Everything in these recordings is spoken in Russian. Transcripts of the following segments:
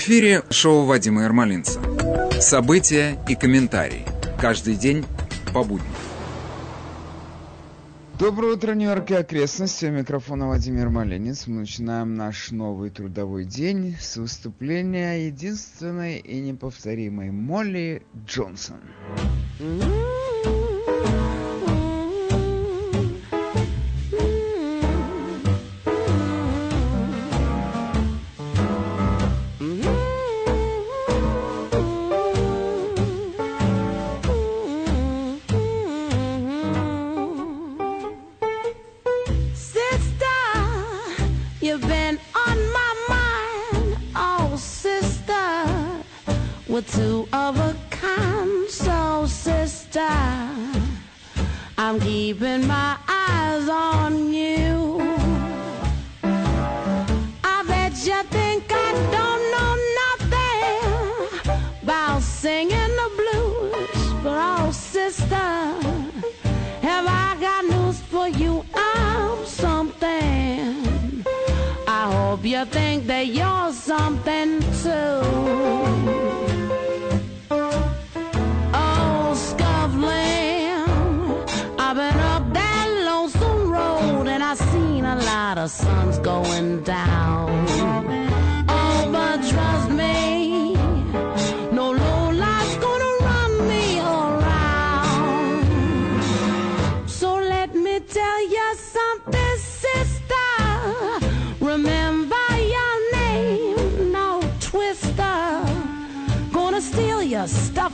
В эфире шоу Вадима Ермолинца. События и комментарии. Каждый день по будням. Доброе утро, Нью-Йорк и окрестности. У микрофона Владимир Малинец. Мы начинаем наш новый трудовой день с выступления единственной и неповторимой Молли Джонсон. Mm-hmm.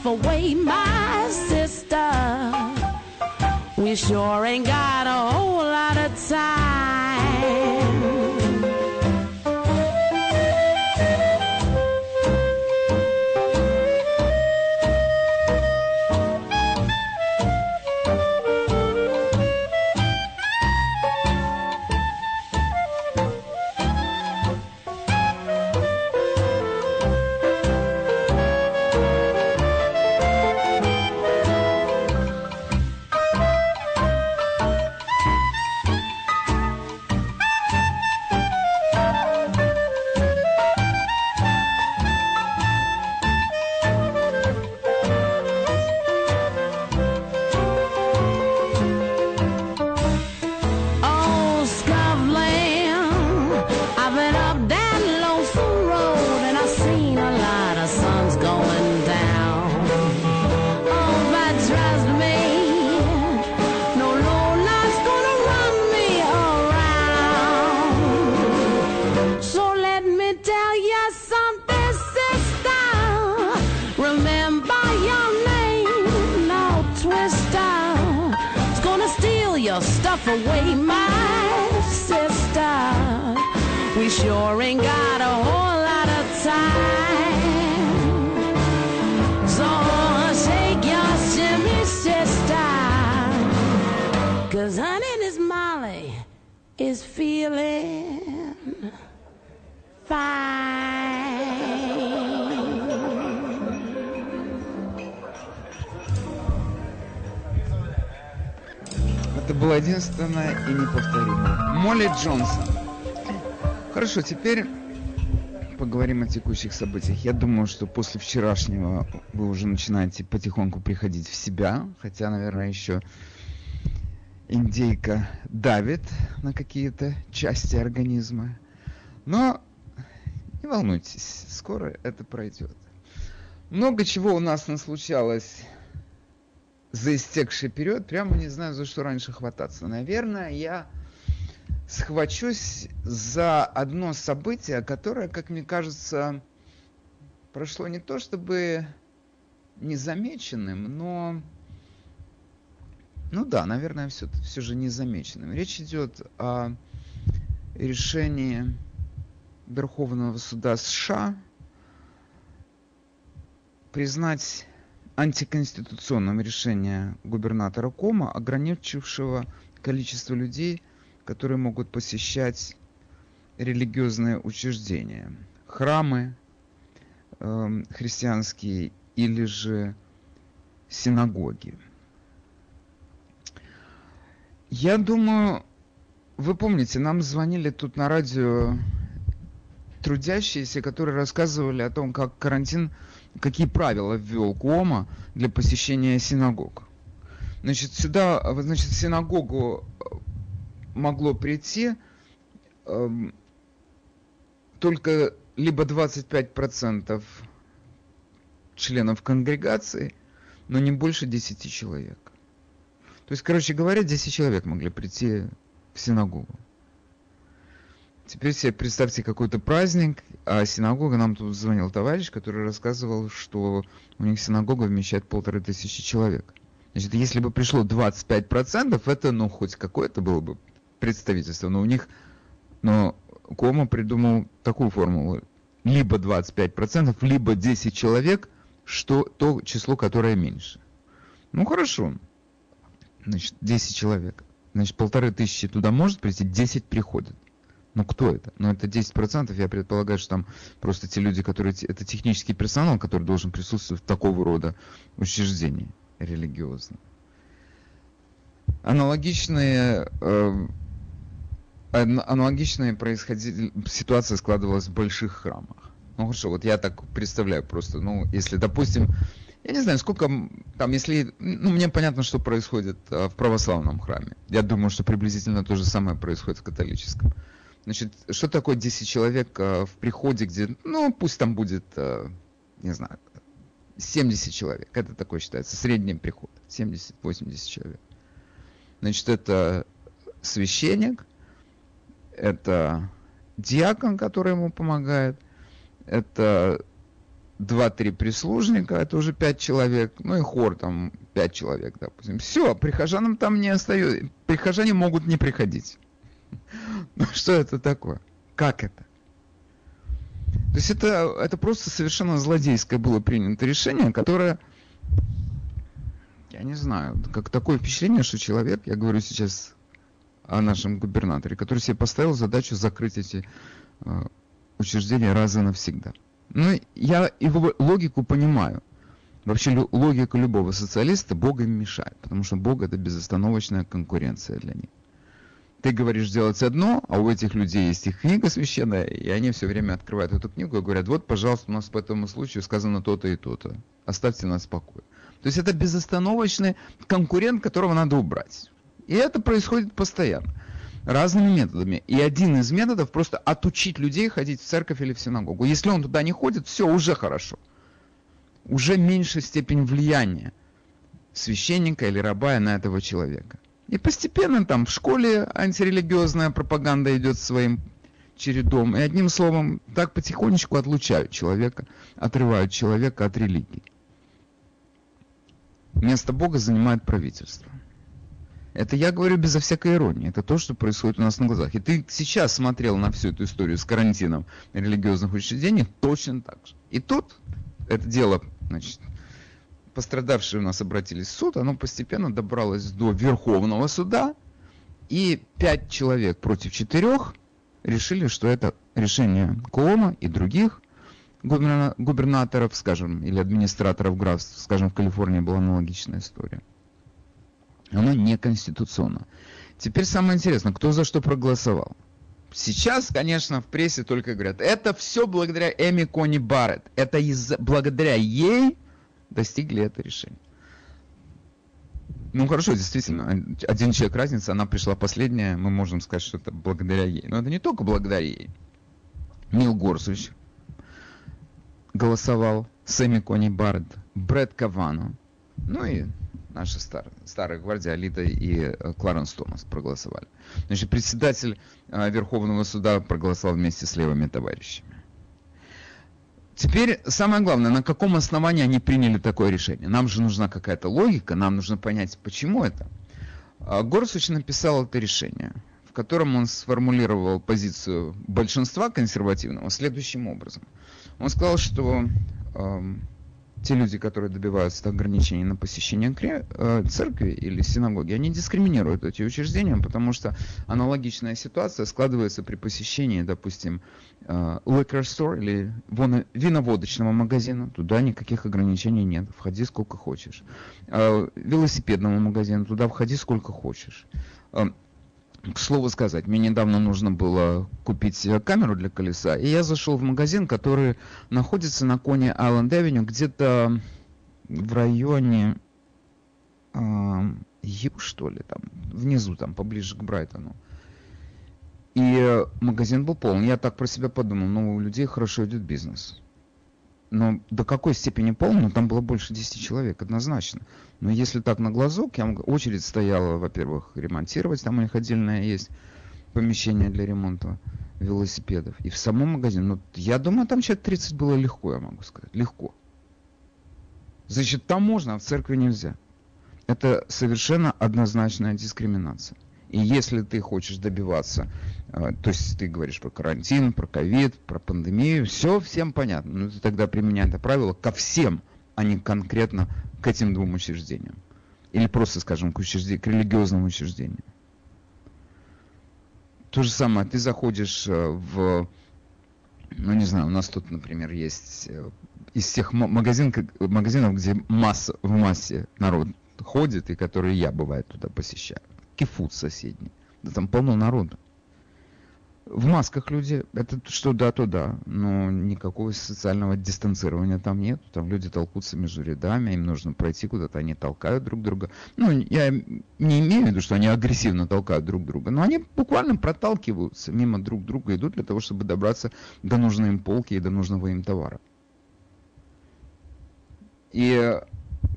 Away, my sister. We sure ain't got a whole lot of time. Единственное и неповторимое. Молли Джонсон. Хорошо, теперь поговорим о текущих событиях. Я думаю, что после вчерашнего вы уже начинаете потихоньку приходить в себя, хотя, наверное, еще индейка давит на какие-то части организма. Но не волнуйтесь, скоро это пройдет. Много чего у нас наслучалось за истекший период, прямо не знаю, за что раньше хвататься. Наверное, я схвачусь за одно событие, которое, как мне кажется, прошло не то чтобы незамеченным, но... Ну да, наверное, все, все же незамеченным. Речь идет о решении Верховного суда США признать антиконституционном решение губернатора Кома, ограничившего количество людей, которые могут посещать религиозные учреждения, храмы э, христианские или же синагоги. Я думаю, вы помните, нам звонили тут на радио трудящиеся, которые рассказывали о том, как карантин, какие правила ввел Куома для посещения синагог. Значит, сюда, значит, в синагогу могло прийти э, только либо 25% членов конгрегации, но не больше 10 человек. То есть, короче говоря, 10 человек могли прийти в синагогу. Теперь себе представьте какой-то праздник, а синагога, нам тут звонил товарищ, который рассказывал, что у них синагога вмещает полторы тысячи человек. Значит, если бы пришло 25%, это, ну, хоть какое-то было бы представительство, но у них, но Кома придумал такую формулу. Либо 25%, либо 10 человек, что то число, которое меньше. Ну, хорошо. Значит, 10 человек. Значит, полторы тысячи туда может прийти, 10 приходят. Ну, кто это? Ну, это 10%, я предполагаю, что там просто те люди, которые... Это технический персонал, который должен присутствовать в такого рода учреждении религиозном. Аналогичные... Э, аналогичная происходили, ситуация складывалась в больших храмах. Ну хорошо, вот я так представляю просто, ну, если, допустим, я не знаю, сколько там, если, ну, мне понятно, что происходит а, в православном храме. Я думаю, что приблизительно то же самое происходит в католическом. Значит, что такое 10 человек а, в приходе, где, ну, пусть там будет, а, не знаю, 70 человек. Это такой считается средний приход. 70-80 человек. Значит, это священник, это диакон, который ему помогает, это два-три прислужника, это уже пять человек, ну и хор там пять человек, допустим. Все, прихожанам там не остается, прихожане могут не приходить. Ну что это такое? Как это? То есть это, это просто совершенно злодейское было принято решение, которое, я не знаю, как такое впечатление, что человек, я говорю сейчас о нашем губернаторе, который себе поставил задачу закрыть эти э, учреждения раз и навсегда. Ну, я его логику понимаю. Вообще логика любого социалиста Бога им мешает, потому что Бог это безостановочная конкуренция для них. Ты говоришь делать одно, а у этих людей есть их книга священная, и они все время открывают эту книгу и говорят, вот, пожалуйста, у нас по этому случаю сказано то-то и то-то. Оставьте нас в покое. То есть это безостановочный конкурент, которого надо убрать. И это происходит постоянно. Разными методами. И один из методов просто отучить людей ходить в церковь или в синагогу. Если он туда не ходит, все, уже хорошо. Уже меньшая степень влияния священника или раба на этого человека. И постепенно там в школе антирелигиозная пропаганда идет своим чередом. И одним словом, так потихонечку отлучают человека, отрывают человека от религии. Место Бога занимает правительство. Это я говорю безо всякой иронии. Это то, что происходит у нас на глазах. И ты сейчас смотрел на всю эту историю с карантином религиозных учреждений точно так же. И тут это дело, значит, пострадавшие у нас обратились в суд, оно постепенно добралось до Верховного суда, и пять человек против четырех решили, что это решение Коома и других губернаторов, скажем, или администраторов графств, скажем, в Калифорнии была аналогичная история оно неконституционно. Теперь самое интересное, кто за что проголосовал. Сейчас, конечно, в прессе только говорят, это все благодаря Эми Кони Барретт. Это из благодаря ей достигли это решение. Ну хорошо, действительно, один человек разница, она пришла последняя, мы можем сказать, что это благодаря ей. Но это не только благодаря ей. Нил Горсович голосовал, Сэмми Кони Барретт, Брэд Кавану, ну и наша стар, старая гвардия, Алита и э, Кларенс Томас проголосовали. Значит, председатель э, Верховного суда проголосовал вместе с левыми товарищами. Теперь самое главное, на каком основании они приняли такое решение? Нам же нужна какая-то логика, нам нужно понять, почему это. А Горсуч написал это решение, в котором он сформулировал позицию большинства консервативного следующим образом. Он сказал, что эм, те люди, которые добиваются ограничений на посещение э, церкви или синагоги, они дискриминируют эти учреждения, потому что аналогичная ситуация складывается при посещении, допустим, э, liquor store или виноводочного магазина. Туда никаких ограничений нет. Входи сколько хочешь. Э, велосипедного магазина. Туда входи сколько хочешь К слову сказать, мне недавно нужно было купить камеру для колеса, и я зашел в магазин, который находится на коне Island Avenue, где-то в районе э, Ю, что ли, там, внизу, там, поближе к Брайтону. И магазин был полон. Я так про себя подумал, ну, у людей хорошо идет бизнес. Но до какой степени полный, ну, там было больше 10 человек, однозначно. Но если так на глазок, я могу... очередь стояла, во-первых, ремонтировать, там у них отдельное есть помещение для ремонта велосипедов. И в самом магазине, ну, я думаю, там человек 30 было легко, я могу сказать, легко. Значит, там можно, а в церкви нельзя. Это совершенно однозначная дискриминация. И если ты хочешь добиваться, э, то есть ты говоришь про карантин, про ковид, про пандемию, все всем понятно. Но ты тогда применяй это правило ко всем, а не конкретно к этим двум учреждениям. Или просто, скажем, к, учреждению, к религиозному учреждению. То же самое, ты заходишь э, в, ну не знаю, у нас тут, например, есть э, из тех магазин, магазинов, где масса, в массе народ ходит, и которые я, бывает, туда посещаю. Кифут соседний. Да там полно народу в масках люди, это что да, то да, но никакого социального дистанцирования там нет. Там люди толкутся между рядами, им нужно пройти куда-то, они толкают друг друга. Ну, я не имею в виду, что они агрессивно толкают друг друга, но они буквально проталкиваются мимо друг друга, идут для того, чтобы добраться до нужной им полки и до нужного им товара. И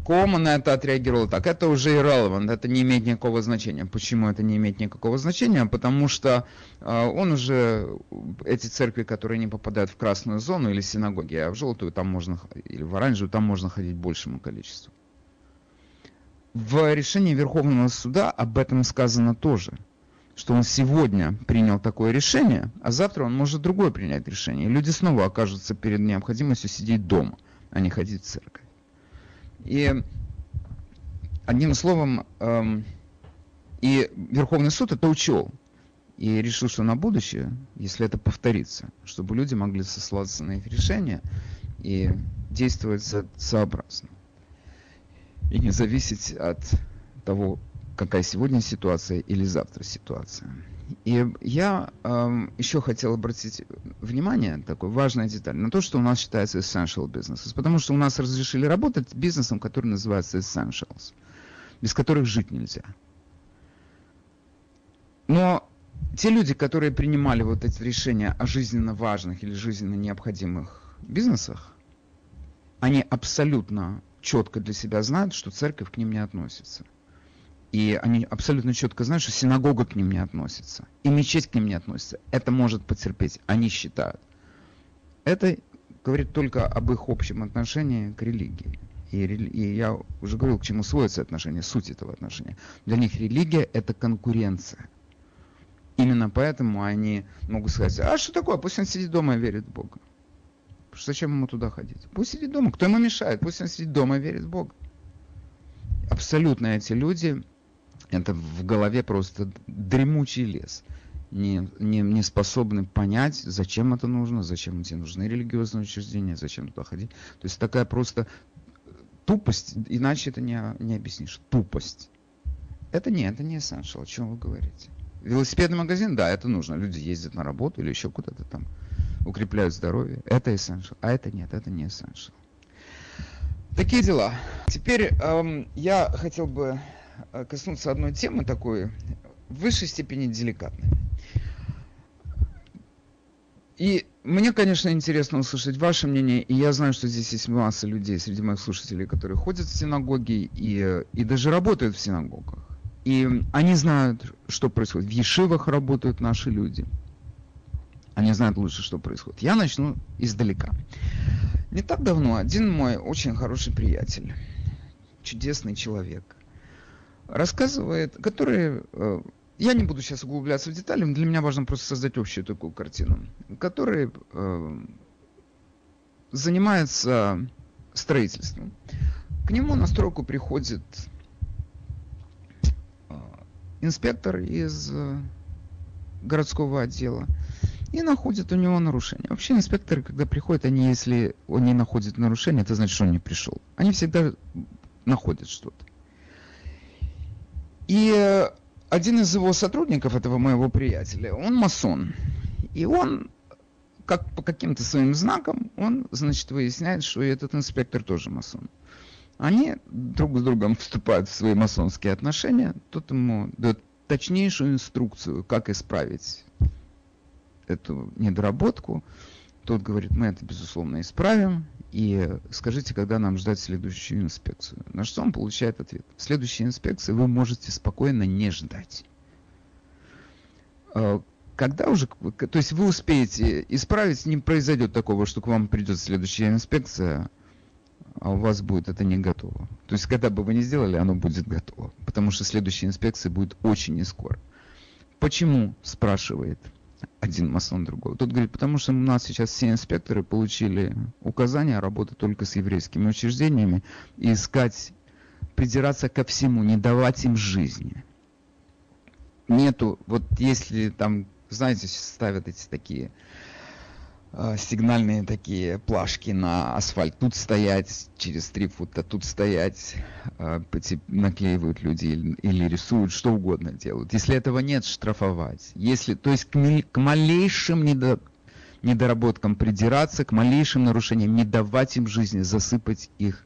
Кома на это отреагировал так. Это уже irrelevant, это не имеет никакого значения. Почему это не имеет никакого значения? Потому что э, он уже, эти церкви, которые не попадают в красную зону или синагоги, а в желтую там можно, или в оранжевую там можно ходить большему количеству. В решении Верховного суда об этом сказано тоже, что он сегодня принял такое решение, а завтра он может другое принять решение. И люди снова окажутся перед необходимостью сидеть дома, а не ходить в церковь. И одним словом, эм, и Верховный суд это учел. И решил, что на будущее, если это повторится, чтобы люди могли сослаться на их решения и действовать сообразно. И не зависеть от того, какая сегодня ситуация или завтра ситуация. И я э, еще хотел обратить внимание, такой важная деталь, на то, что у нас считается essential business. Потому что у нас разрешили работать бизнесом, который называется essentials, без которых жить нельзя. Но те люди, которые принимали вот эти решения о жизненно важных или жизненно необходимых бизнесах, они абсолютно четко для себя знают, что церковь к ним не относится – и они абсолютно четко знают, что синагога к ним не относится. И мечеть к ним не относится. Это может потерпеть. Они считают. Это говорит только об их общем отношении к религии. И, и я уже говорил, к чему сводится отношение, суть этого отношения. Для них религия – это конкуренция. Именно поэтому они могут сказать, а что такое, пусть он сидит дома и верит в Бога. Зачем ему туда ходить? Пусть сидит дома. Кто ему мешает? Пусть он сидит дома и верит в Бога. Абсолютно эти люди это в голове просто дремучий лес. Не, не, не способны понять, зачем это нужно, зачем тебе нужны религиозные учреждения, зачем туда ходить. То есть такая просто тупость, иначе это не, не объяснишь. Тупость. Это не, это не essential, о чем вы говорите. Велосипедный магазин, да, это нужно. Люди ездят на работу или еще куда-то там, укрепляют здоровье. Это essential. А это нет, это не essential. Такие дела. Теперь эм, я хотел бы коснуться одной темы такой, в высшей степени деликатной. И мне, конечно, интересно услышать ваше мнение, и я знаю, что здесь есть масса людей среди моих слушателей, которые ходят в синагоги и, и даже работают в синагогах. И они знают, что происходит. В Ешивах работают наши люди. Они знают лучше, что происходит. Я начну издалека. Не так давно один мой очень хороший приятель, чудесный человек, рассказывает, который, э, я не буду сейчас углубляться в детали, для меня важно просто создать общую такую картину, который э, занимается строительством. К нему на стройку приходит э, инспектор из городского отдела и находит у него нарушение. Вообще инспекторы, когда приходят, они, если он не находит нарушение, это значит, что он не пришел. Они всегда находят что-то. И один из его сотрудников, этого моего приятеля, он масон. И он, как по каким-то своим знакам, он, значит, выясняет, что и этот инспектор тоже масон. Они друг с другом вступают в свои масонские отношения. Тот ему дает точнейшую инструкцию, как исправить эту недоработку. Тот говорит, мы это, безусловно, исправим. И скажите, когда нам ждать следующую инспекцию. На что он получает ответ. Следующей инспекции вы можете спокойно не ждать. А, когда уже, то есть вы успеете исправить, не произойдет такого, что к вам придет следующая инспекция, а у вас будет это не готово. То есть, когда бы вы не сделали, оно будет готово. Потому что следующая инспекция будет очень не скоро. Почему, спрашивает один масон другого. Тот говорит, потому что у нас сейчас все инспекторы получили указание работать только с еврейскими учреждениями и искать, придираться ко всему, не давать им жизни. Нету, вот если там, знаете, ставят эти такие сигнальные такие плашки на асфальт. Тут стоять через три фута, тут стоять, э, наклеивают люди или рисуют, что угодно делают. Если этого нет, штрафовать. Если, то есть к, к малейшим недо, недоработкам придираться, к малейшим нарушениям, не давать им жизни, засыпать их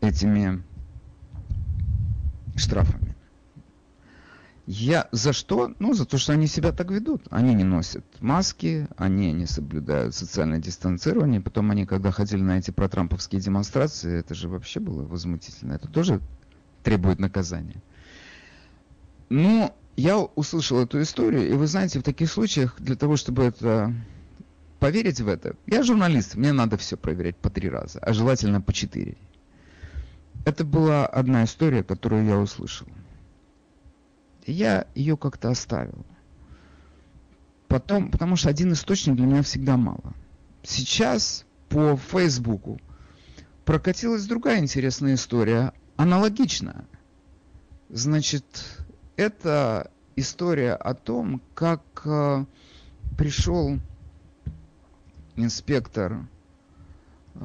этими штрафами. Я за что? Ну, за то, что они себя так ведут. Они не носят маски, они не соблюдают социальное дистанцирование. Потом они, когда ходили на эти протрамповские демонстрации, это же вообще было возмутительно. Это тоже требует наказания. Ну, я услышал эту историю, и вы знаете, в таких случаях, для того, чтобы это поверить в это, я журналист, мне надо все проверять по три раза, а желательно по четыре. Это была одна история, которую я услышал я ее как-то оставил. Потом, потому что один источник для меня всегда мало. Сейчас по Фейсбуку прокатилась другая интересная история, аналогичная. Значит, это история о том, как э, пришел инспектор э,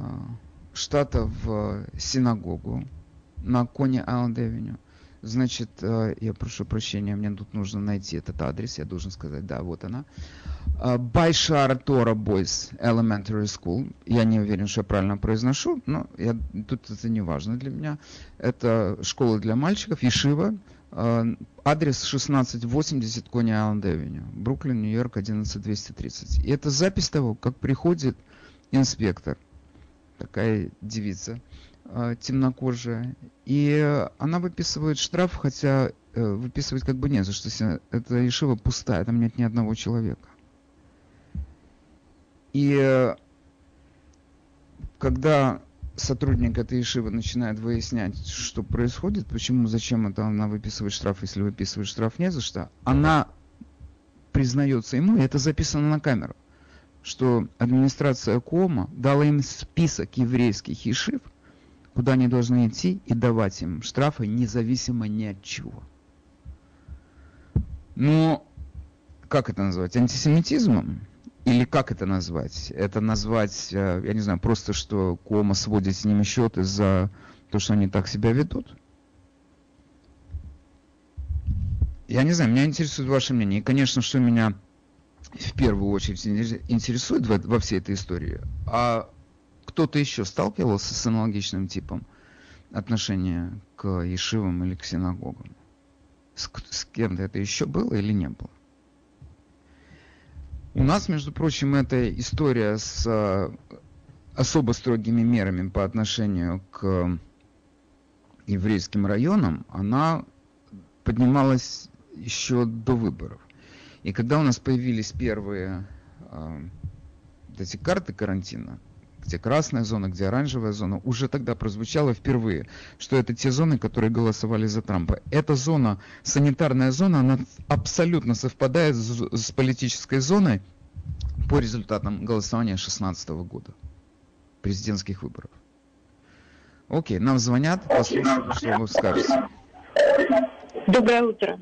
штата в синагогу на Кони Айленд-Авеню Значит, э, я прошу прощения, мне тут нужно найти этот адрес, я должен сказать, да, вот она. Э, Байшар Тора Бойс Elementary School. Я не уверен, что я правильно произношу, но я, тут это не важно для меня. Это школа для мальчиков, Ешива. Э, адрес 1680 Кони Айленд Авеню, Бруклин, Нью-Йорк, 11230. И это запись того, как приходит инспектор, такая девица, темнокожая. И она выписывает штраф, хотя э, выписывать как бы не за что. Это Ишива пустая, там нет ни одного человека. И э, когда сотрудник этой Ишивы начинает выяснять, что происходит, почему, зачем это она выписывает штраф, если выписывает штраф не за что, она признается ему, и это записано на камеру, что администрация Кома дала им список еврейских ишив, куда они должны идти и давать им штрафы независимо ни от чего. Но как это назвать? Антисемитизмом? Или как это назвать? Это назвать, э, я не знаю, просто что Кома сводит с ними счеты за то, что они так себя ведут? Я не знаю, меня интересует ваше мнение. И, конечно, что меня в первую очередь интересует во, во всей этой истории, а кто-то еще сталкивался с аналогичным типом отношения к ешивам или к синагогам? С, с кем-то это еще было или не было? У нас, между прочим, эта история с а, особо строгими мерами по отношению к еврейским районам, она поднималась еще до выборов. И когда у нас появились первые э, эти карты карантина, где красная зона, где оранжевая зона, уже тогда прозвучало впервые, что это те зоны, которые голосовали за Трампа. Эта зона, санитарная зона, она абсолютно совпадает с, с политической зоной по результатам голосования 2016 года, президентских выборов. Окей, нам звонят, послушаем, что вы скажете. Доброе утро.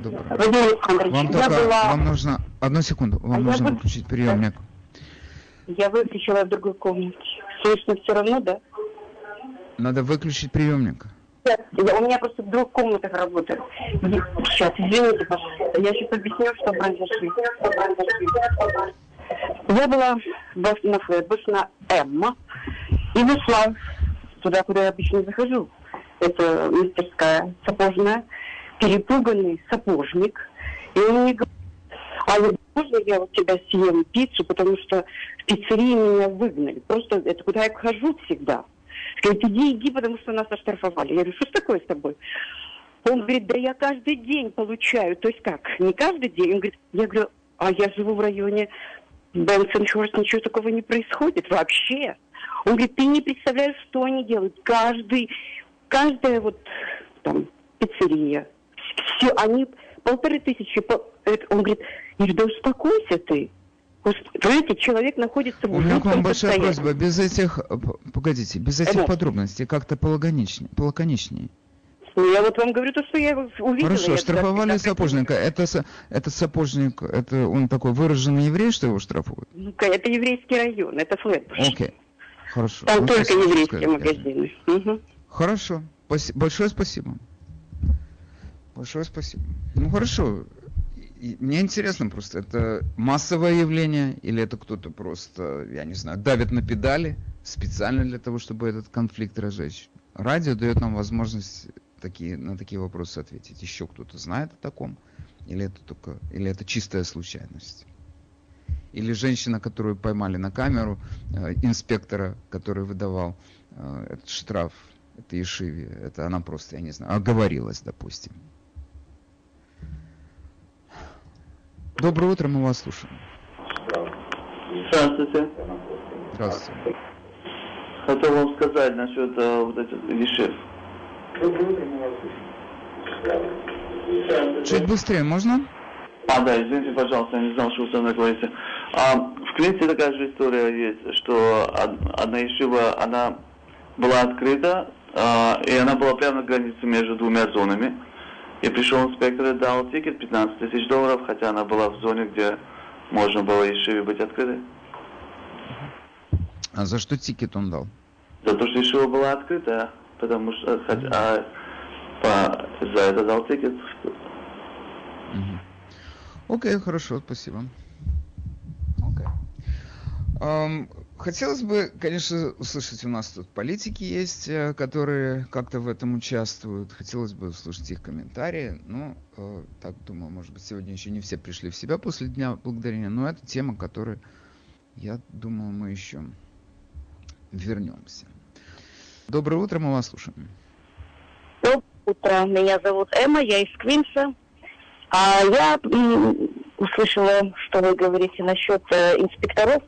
Доброе. Владимир Вам только, была... вам нужно, одну секунду, вам а нужно я... выключить приемник. Я выключила в другой комнате. Слышно все равно, да? Надо выключить приемник. Я- у меня просто в двух комнатах работает. Сейчас, извините, пожалуйста. Я сейчас объясню, что произошло. Я была на Флетбуш, на Эмма, и вышла туда, куда я обычно захожу. Это мастерская сапожная, перепуганный сапожник. И он мне говорит, а можно я у тебя съем пиццу, потому что в пиццерии меня выгнали. Просто это куда я хожу всегда. Говорит, иди, иди, потому что нас оштрафовали. Я говорю, что ж такое с тобой? Он говорит, да я каждый день получаю. То есть как? Не каждый день? Он говорит, я говорю, а я живу в районе Бенсонхорст, ничего такого не происходит вообще. Он говорит, ты не представляешь, что они делают. Каждый, каждая вот там пиццерия, все, они полторы тысячи. по- это- Он говорит, я говорю, да успокойся ты. Понимаете, человек находится в У меня к вам большая состоянии. просьба, без этих, э, погодите, без этих Эмоций. подробностей, как-то полаконичнее. полаконичнее. Ну, я вот вам говорю то, что я увидела. Хорошо, я штрафовали туда- сапожника. Это, это сапожник, это он такой выраженный еврей, что его штрафуют? Ну, это еврейский район, это Флетбуш. Окей, хорошо. Там Ну, только еврейские сказали. магазины. Мгм. Хорошо, Спаси- большое спасибо. Большое спасибо. Ну хорошо, Мне интересно просто, это массовое явление или это кто-то просто, я не знаю, давит на педали специально для того, чтобы этот конфликт разжечь? Радио дает нам возможность такие, на такие вопросы ответить. Еще кто-то знает о таком? Или это только, или это чистая случайность? Или женщина, которую поймали на камеру, э, инспектора, который выдавал э, этот штраф, это Ешиве, это она просто, я не знаю, оговорилась, допустим. Доброе утро, мы вас слушаем. Здравствуйте. Здравствуйте. Хотел вам сказать насчет э, вот этих вещей. Чуть быстрее можно? А, да, извините, пожалуйста, я не знал, что вы со мной говорите. А, в Клинте такая же история есть, что од- одна ешива, она была открыта, а, и она была прямо на границе между двумя зонами. И пришел инспектор и дал тикет 15 тысяч долларов, хотя она была в зоне, где можно было ешиве быть открытой. А за что ticket он дал? За то, что ешива была открытая, потому что хотя, а, по- за это дал ticket. Окей, хорошо, спасибо. Окей. Ам, хотелось бы, конечно, услышать, у нас тут политики есть, э, которые как-то в этом участвуют. Хотелось бы услышать их комментарии. Ну, э, так думаю, может быть, сегодня еще не все пришли в себя после Дня Благодарения, но это тема, которой, я думаю, мы еще вернемся. Доброе утро, мы вас слушаем. Доброе утро. Меня зовут Эмма, я из Квинса. А я услышала, что вы говорите насчет э, инспекторов.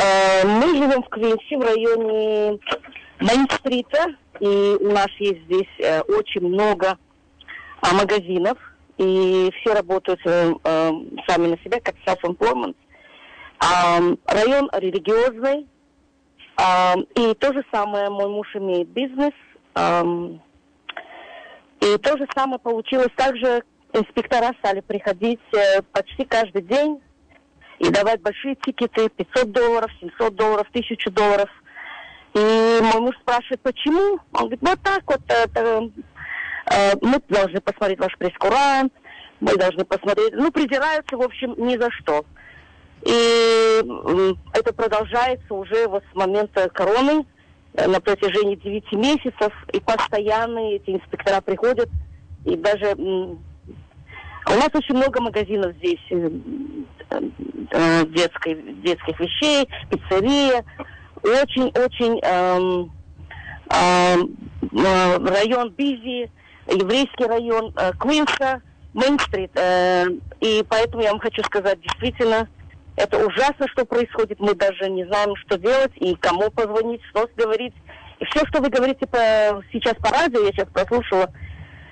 Э, мы живем в Квинсе, в районе Мейн-стрита, и у нас есть здесь э, очень много а, магазинов, и все работают э, сами на себя, как self-employment. А, район религиозный, а, и то же самое мой муж имеет бизнес. и то же самое получилось. Также инспектора стали приходить почти каждый день и давать большие тикеты, 500 долларов, 700 долларов, 1000 долларов. И мой муж спрашивает, почему? Он говорит, вот так вот, это, э, мы должны посмотреть ваш прескурант, мы должны посмотреть, ну, придираются, в общем, ни за что. И это продолжается уже вот с момента короны э, на протяжении 9 месяцев. И постоянно эти инспектора приходят. И даже у нас очень много магазинов здесь э, э, детской, детских вещей, пиццерия. Очень-очень эм, эм, э, район Бизи, еврейский район э, Квинса, Мейн-стрит. Э, и поэтому я вам хочу сказать, действительно, это ужасно, что происходит. Мы даже не знаем, что делать и кому позвонить, что говорить. И все, что вы говорите по, сейчас по радио, я сейчас прослушала,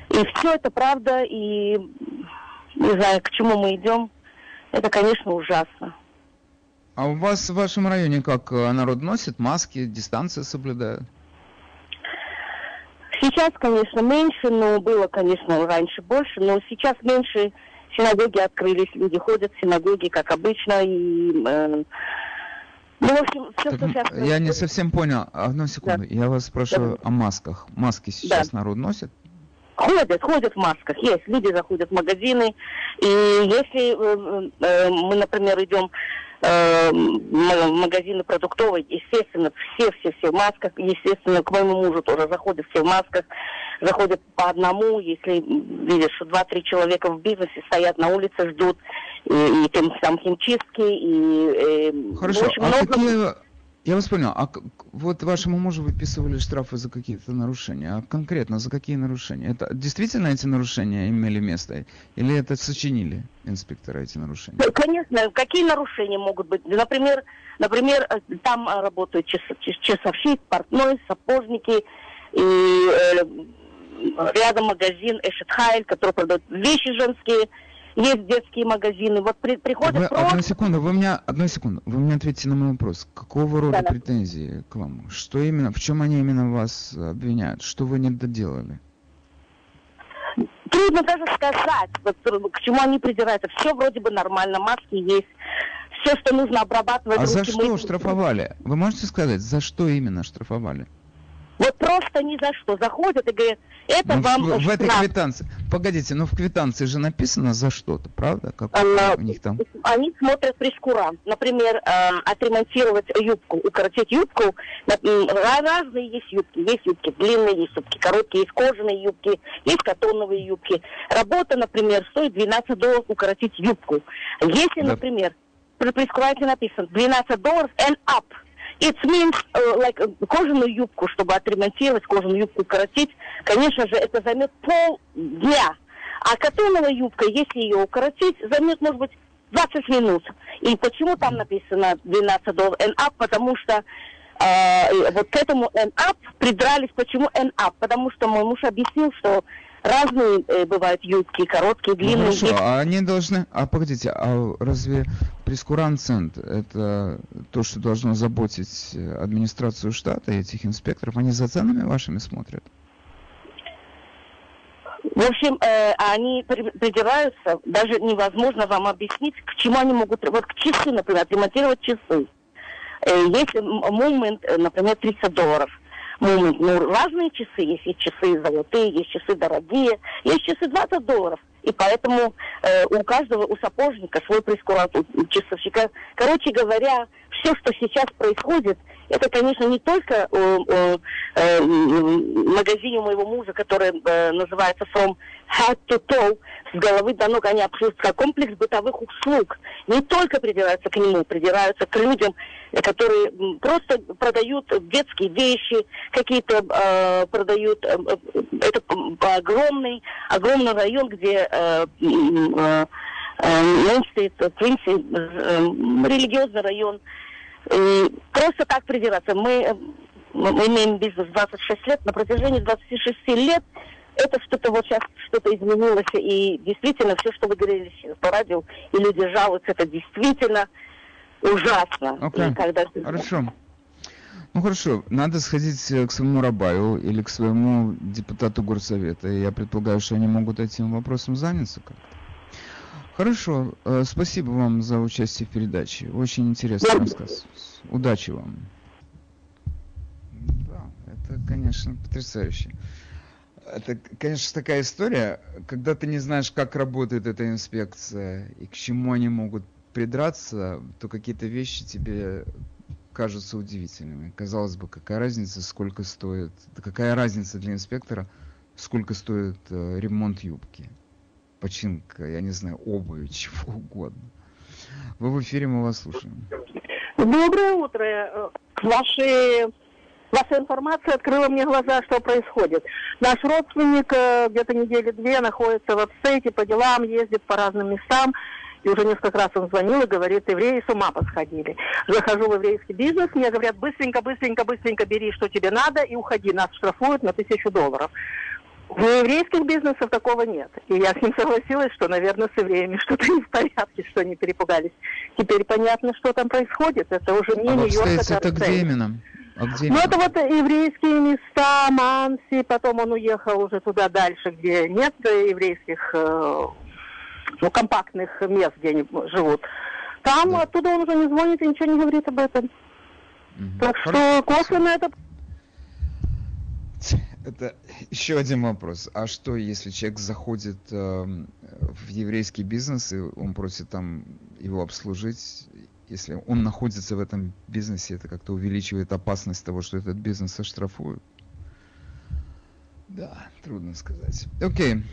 и все это правда, и не знаю, к чему мы идем. Это, конечно, ужасно. А у вас в вашем районе как э, народ носит маски, дистанция соблюдает? Сейчас, конечно, меньше, но было, конечно, раньше больше, но сейчас меньше. Синагоги открылись, люди ходят в синагоги, как обычно, и э, Ну, в общем, все, так, что сейчас... Я не совсем понял. Одну секунду. Да. Я вас спрашиваю да. о масках. Маски сейчас да. народ носит? Ходят, ходят в масках. Есть. Люди заходят в магазины. И если э, э, мы, например, идем э, в магазины продуктовые, естественно, все-все-все в масках. Естественно, к моему мужу тоже заходят все в масках. Заходят по одному, если видишь, что два-три человека в бизнесе стоят на улице, ждут и, и тем самым химчистки, и... Э, Хорошо, а много... какие я вас понял. А вот вашему мужу выписывали штрафы за какие-то нарушения. А конкретно за какие нарушения? Это действительно эти нарушения имели место? Или это сочинили инспектора эти нарушения? Конечно. Какие нарушения могут быть? Например, например э, там э, работают часовщик, портной, сапожники. И э, рядом магазин Эшет Хайль, который продает вещи женские есть детские магазины. Вот при, приходят вы, просто... Одну секунду, вы меня, одну секунду, вы мне ответьте на мой вопрос. Какого рода да, претензии к вам? Что именно, в чем они именно вас обвиняют? Что вы не доделали? Трудно даже сказать, вот, к чему они придираются. Все вроде бы нормально, маски есть. Все, что нужно обрабатывать. А руки, за что мы... штрафовали? Вы можете сказать, за что именно штрафовали? Вот просто ни за что. Заходят и говорят, это ну, вам в, в этой квитанции. Погодите, но ну, в квитанции же написано за что-то, правда? Как а, у них там? Они смотрят прескурант. Например, э, отремонтировать юбку, укоротить юбку. Разные есть юбки. Есть юбки длинные, есть юбки короткие, есть кожаные юбки, есть катоновые юбки. Работа, например, стоит 12 долларов укоротить юбку. Если, да. например, при прескуранте написано 12 долларов and up – It means, uh, like, кожаную юбку, чтобы отремонтировать, кожаную юбку укоротить, конечно же, это займет полдня. А катоновая юбка, если ее укоротить, займет, может быть, 20 минут. И почему там написано 12 долларов and up? Потому что э, вот к этому and up придрались. Почему and up? Потому что мой муж объяснил, что разные э, бывают юбки, короткие, ну, длинные. Ну, хорошо, а они должны... А погодите, а разве прескурант-цент это то, что должно заботить администрацию штата и этих инспекторов? Они за ценами вашими смотрят? В общем, э, они придираются, даже невозможно вам объяснить, к чему они могут... Вот к часы, например, отремонтировать часы. Э, есть момент, э, например, 30 долларов – ну, ну, разные часы есть. Есть часы золотые, есть часы дорогие, есть часы 20 долларов. И поэтому э, у каждого, у сапожника свой прескурант, у часовщика. Короче говоря, все, что сейчас происходит, это, конечно, не только у, э, магазине моего мужа, который э, называется From Head to Toe, с головы до ног, они обслуживают комплекс бытовых услуг. Не только придираются к нему, придираются к людям, которые просто продают детские вещи, какие-то э, продают. Э, э это огромный, огромный район, где э, э, Мейнстрит, э, религиозный район. И просто так придираться. Мы, мы имеем бизнес 26 лет, на протяжении 26 лет это что-то вот сейчас что-то изменилось, и действительно все, что вы говорили по радио, и люди жалуются, это действительно ужасно. Okay. Когда... Хорошо. Ну хорошо, надо сходить э, к своему Рабаю или к своему депутату горсовета. Я предполагаю, что они могут этим вопросом заняться как-то. Хорошо, э, спасибо вам за участие в передаче. Очень интересный рассказ. Удачи вам. Да, это, конечно, потрясающе. Это, конечно, такая история, когда ты не знаешь, как работает эта инспекция и к чему они могут придраться, то какие-то вещи тебе кажутся удивительными. Казалось бы, какая разница, сколько стоит, какая разница для инспектора, сколько стоит э, ремонт юбки, починка, я не знаю, обуви, чего угодно. Вы в эфире, мы вас слушаем. Доброе утро. Ваши Ваша информация открыла мне глаза, что происходит. Наш родственник э, где-то недели две находится в апсете по делам, ездит по разным местам. И уже несколько раз он звонил и говорит, евреи с ума посходили. Захожу в еврейский бизнес, мне говорят, быстренько, быстренько, быстренько бери, что тебе надо, и уходи. Нас штрафуют на тысячу долларов. В еврейских бизнесах такого нет. И я с ним согласилась, что, наверное, с евреями что-то не в порядке, что они перепугались. Теперь понятно, что там происходит. Это уже не а Нью-Йорк, это где именно? А где ну, это вот еврейские места, Манси, потом он уехал уже туда дальше, где нет еврейских, э, ну, компактных мест, где они живут. Там да. оттуда он уже не звонит и ничего не говорит об этом. Угу. Так что косвенно это это еще один вопрос. А что, если человек заходит э, в еврейский бизнес, и он просит там его обслужить, если он находится в этом бизнесе, это как-то увеличивает опасность того, что этот бизнес оштрафуют? Да, трудно сказать. Окей.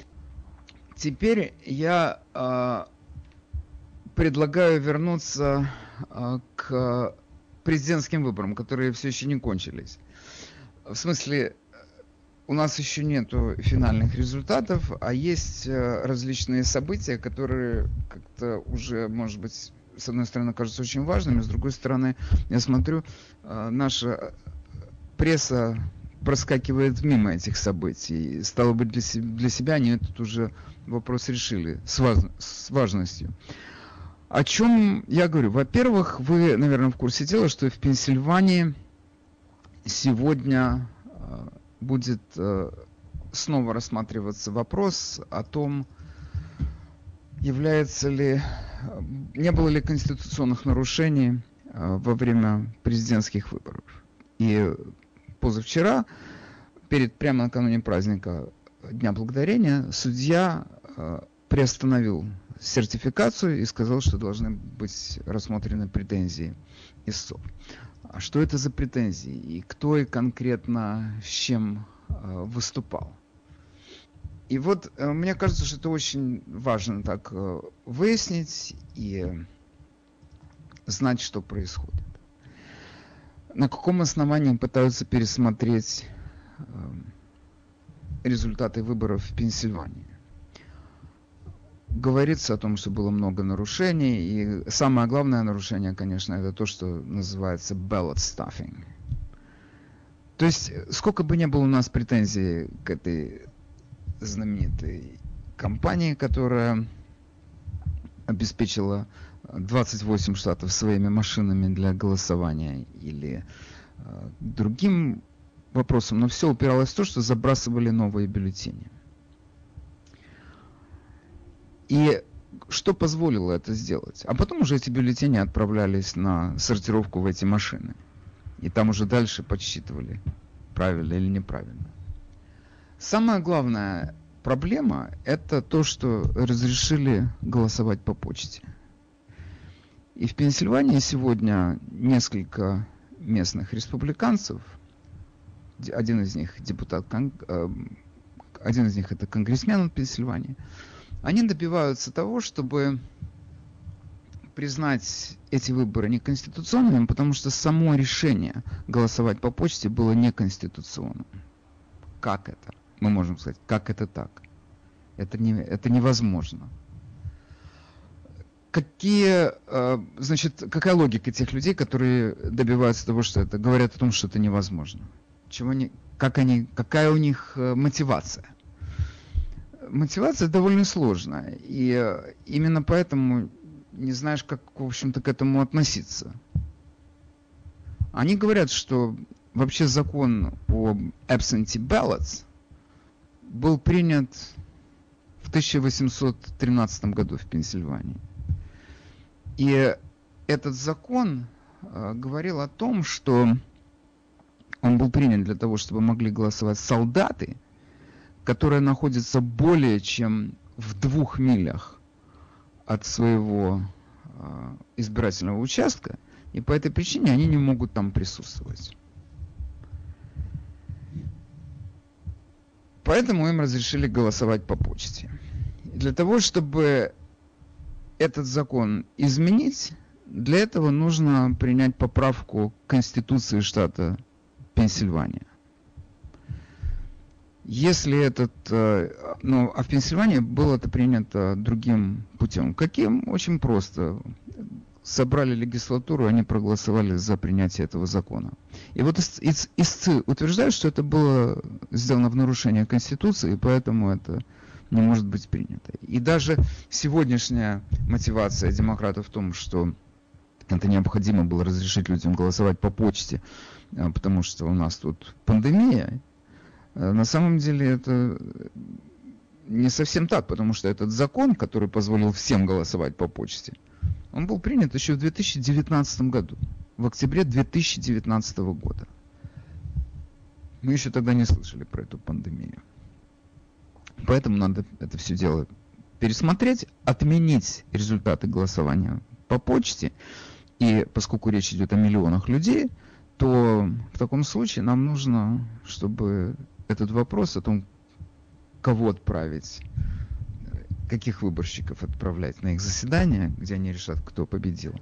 Теперь я э, предлагаю вернуться э, к президентским выборам, которые все еще не кончились. В смысле, у нас еще нет финальных результатов, а есть э, различные события, которые как-то уже, может быть, с одной стороны, кажутся очень важными, с другой стороны, я смотрю, э, наша пресса проскакивает мимо этих событий. И, стало быть, для, для себя они этот уже вопрос решили с, важ, с важностью. О чем я говорю? Во-первых, вы, наверное, в курсе дела, что в Пенсильвании сегодня э, будет э, снова рассматриваться вопрос о том, является ли, не было ли конституционных нарушений э, во время президентских выборов. И позавчера, перед прямо накануне праздника Дня Благодарения, судья э, приостановил сертификацию и сказал, что должны быть рассмотрены претензии истцов. А что это за претензии и кто и конкретно с чем э, выступал? И вот э, мне кажется, что это очень важно так э, выяснить и знать, что происходит. На каком основании пытаются пересмотреть результаты выборов в Пенсильвании? Говорится о том, что было много нарушений, и самое главное нарушение, конечно, это то, что называется ballot stuffing. То есть, сколько бы ни было у нас претензий к этой знаменитой компании, которая обеспечила 28 штатов своими машинами для голосования или э, другим вопросам, но все упиралось в то, что забрасывали новые бюллетени. И что позволило это сделать? А потом уже эти бюллетени отправлялись на сортировку в эти машины. И там уже дальше подсчитывали, правильно или неправильно. Самая главная проблема – это то, что разрешили голосовать по почте. И в Пенсильвании сегодня несколько местных республиканцев, один из них депутат, э, один из них это конгрессмен в Пенсильвании – они добиваются того, чтобы признать эти выборы неконституционными, потому что само решение голосовать по почте было неконституционным. Как это? Мы можем сказать, как это так? Это, не, это невозможно. Какие, э, значит, какая логика тех людей, которые добиваются того, что это, говорят о том, что это невозможно? Чего они, как они, какая у них э, мотивация? Мотивация довольно сложная. И э, именно поэтому не знаешь, как, в общем-то, к этому относиться. Они говорят, что вообще закон о absentee ballots был принят в 1813 году в Пенсильвании. И этот закон э, говорил о том, что он был принят для того, чтобы могли голосовать солдаты – которая находится более чем в двух милях от своего э, избирательного участка, и по этой причине они не могут там присутствовать. Поэтому им разрешили голосовать по почте. Для того, чтобы этот закон изменить, для этого нужно принять поправку к Конституции штата Пенсильвания. Если этот, э, ну, а в Пенсильвании было это принято другим путем. Каким? Очень просто. Собрали легислатуру, они проголосовали за принятие этого закона. И вот истцы утверждают, что это было сделано в нарушение Конституции, и поэтому это не может быть принято. И даже сегодняшняя мотивация демократов в том, что это необходимо было разрешить людям голосовать по почте, э, потому что у нас тут пандемия, на самом деле это не совсем так, потому что этот закон, который позволил всем голосовать по почте, он был принят еще в 2019 году. в октябре 2019 года. Мы еще тогда не слышали про эту пандемию. Поэтому надо это все дело пересмотреть, отменить результаты голосования по почте. И поскольку речь идет о миллионах людей, то в таком случае нам нужно, чтобы этот вопрос о том, кого отправить, каких выборщиков отправлять на их заседание, где они решат, кто победил,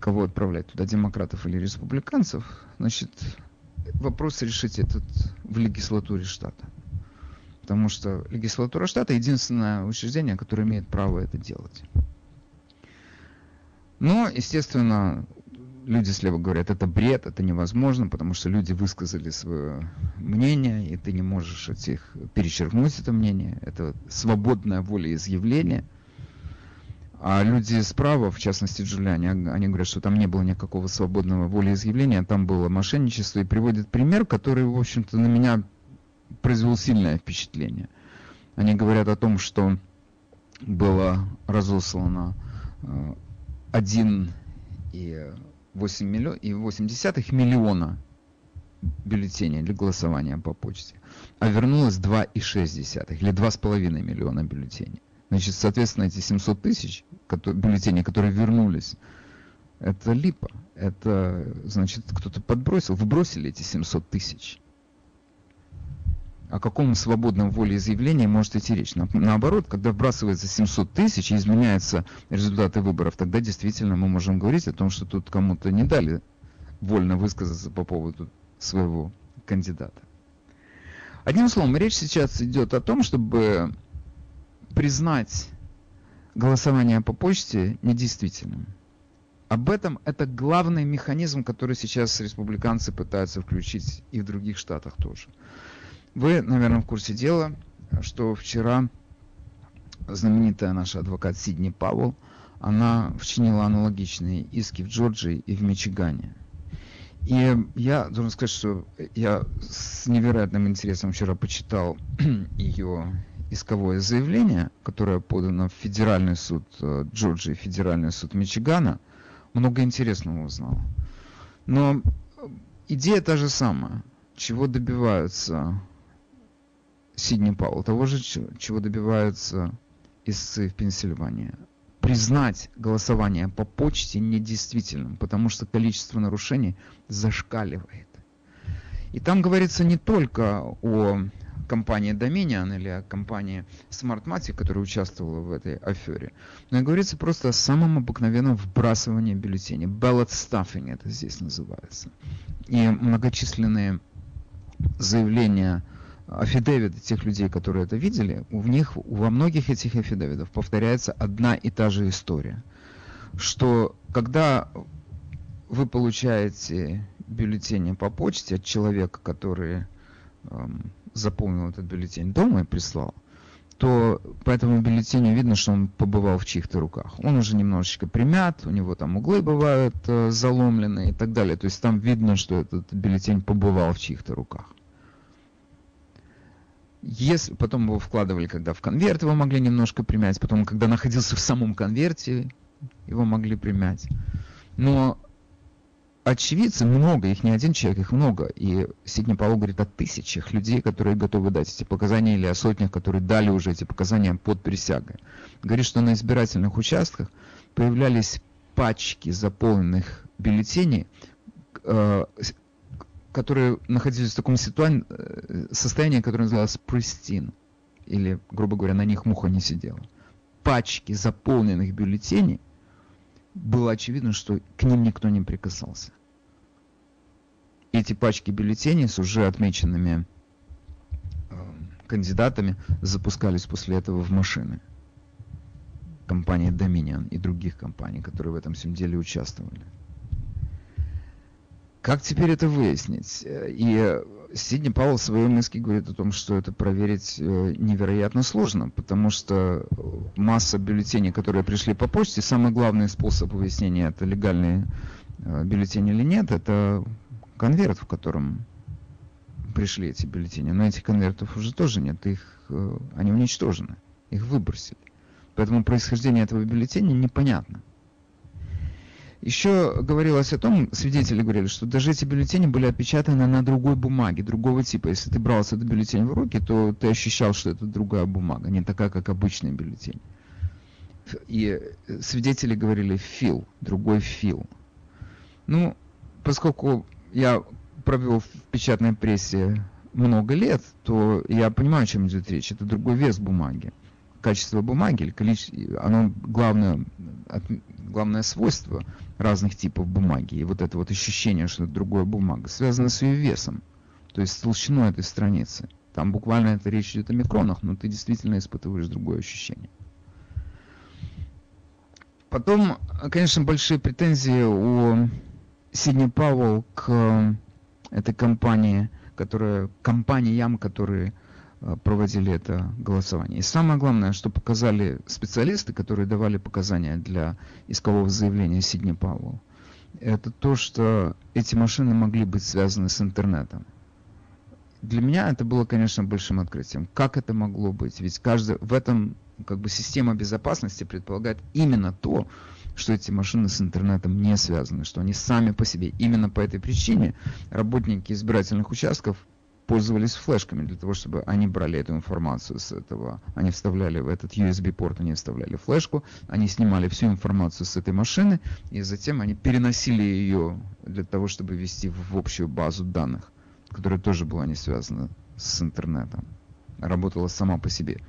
кого отправлять туда, демократов или республиканцев, значит, вопрос решить этот в легислатуре штата. Потому что легислатура штата единственное учреждение, которое имеет право это делать. Но, естественно, люди слева говорят, это бред, это невозможно, потому что люди высказали свое мнение, и ты не можешь этих перечеркнуть это мнение. Это свободная воля изъявления. А люди справа, в частности Джулиани, они говорят, что там не было никакого свободного волеизъявления, там было мошенничество, и приводят пример, который, в общем-то, на меня произвел сильное впечатление. Они говорят о том, что было разослано 1 э, и 8 миллион, и 8 десятых миллиона бюллетеней для голосования по почте, а вернулось 2,6 или 2,5 миллиона бюллетеней. Значит, соответственно, эти 700 тысяч бюллетеней, которые вернулись, это липа. Это, значит, кто-то подбросил, выбросили эти 700 тысяч. О каком свободном волеизъявлении может идти речь? Наоборот, когда вбрасывается 700 тысяч и изменяются результаты выборов, тогда действительно мы можем говорить о том, что тут кому-то не дали вольно высказаться по поводу своего кандидата. Одним словом, речь сейчас идет о том, чтобы признать голосование по почте недействительным. Об этом это главный механизм, который сейчас республиканцы пытаются включить и в других штатах тоже. Вы, наверное, в курсе дела, что вчера знаменитая наша адвокат Сидни Пауэлл, она вчинила аналогичные иски в Джорджии и в Мичигане. И я должен сказать, что я с невероятным интересом вчера почитал ее исковое заявление, которое подано в Федеральный суд э, Джорджии, Федеральный суд Мичигана, много интересного узнал. Но идея та же самая. Чего добиваются Сидни Пауэлл? Того же, чего добиваются истцы в Пенсильвании. Признать голосование по почте недействительным, потому что количество нарушений зашкаливает. И там говорится не только о компании Dominion или о компании Smartmatic, которая участвовала в этой афере. Но и говорится просто о самом обыкновенном вбрасывании бюллетеней. Ballot stuffing это здесь называется. И многочисленные заявления афидевиты тех людей, которые это видели, в них, во многих этих афидевитов повторяется одна и та же история. Что когда вы получаете бюллетени по почте от человека, который эм, заполнил этот бюллетень дома и прислал, то по этому бюллетеню видно, что он побывал в чьих-то руках. Он уже немножечко примят, у него там углы бывают э, заломлены и так далее. То есть там видно, что этот бюллетень побывал в чьих-то руках. Если потом его вкладывали, когда в конверт его могли немножко примять, потом, когда находился в самом конверте, его могли примять. Но очевидцы много, их не один человек, их много. И Сидни Паул говорит о тысячах людей, которые готовы дать эти показания, или о сотнях, которые дали уже эти показания под присягой. Говорит, что на избирательных участках появлялись пачки заполненных бюллетеней, э, которые находились в таком ситуа- э, состоянии, которое называлось pristine. Или, грубо говоря, на них муха не сидела. Пачки заполненных бюллетеней, было очевидно, что к ним никто не прикасался эти пачки бюллетеней с уже отмеченными э, кандидатами запускались после этого в машины. Компании Dominion и других компаний, которые в этом всем деле участвовали. Как теперь это выяснить? И Сидни Пауэлл в своем иске говорит о том, что это проверить э, невероятно сложно, потому что масса бюллетеней, которые пришли по почте, самый главный способ выяснения, это легальные э, бюллетени или нет, это конверт, в котором пришли эти бюллетени. Но этих конвертов уже тоже нет, их, э, они уничтожены, их выбросили. Поэтому происхождение этого бюллетеня непонятно. Еще говорилось о том, свидетели говорили, что даже эти бюллетени были отпечатаны на другой бумаге, другого типа. Если ты брал этот бюллетень в руки, то ты ощущал, что это другая бумага, не такая, как обычный бюллетень. И свидетели говорили фил, другой фил. Ну, поскольку я провел в печатной прессе много лет, то я понимаю, о чем идет речь. Это другой вес бумаги. Качество бумаги или количество, оно главное, главное свойство разных типов бумаги. И вот это вот ощущение, что это другая бумага, связано с ее весом. То есть с толщиной этой страницы. Там буквально это речь идет о микронах, но ты действительно испытываешь другое ощущение. Потом, конечно, большие претензии у Сидни Пауэлл к этой компании, которая, компаниям, которые э, проводили это голосование. И самое главное, что показали специалисты, которые давали показания для искового заявления Сидни Пауэлл, это то, что эти машины могли быть связаны с интернетом. Для меня это было, конечно, большим открытием. Как это могло быть? Ведь каждый в этом как бы система безопасности предполагает именно то, что эти машины с интернетом не связаны, что они сами по себе. Именно по этой причине работники избирательных участков пользовались флешками для того, чтобы они брали эту информацию с этого. Они вставляли в этот USB-порт, они вставляли флешку, они снимали всю информацию с этой машины, и затем они переносили ее для того, чтобы ввести в общую базу данных, которая тоже была не связана с интернетом. Работала сама по себе.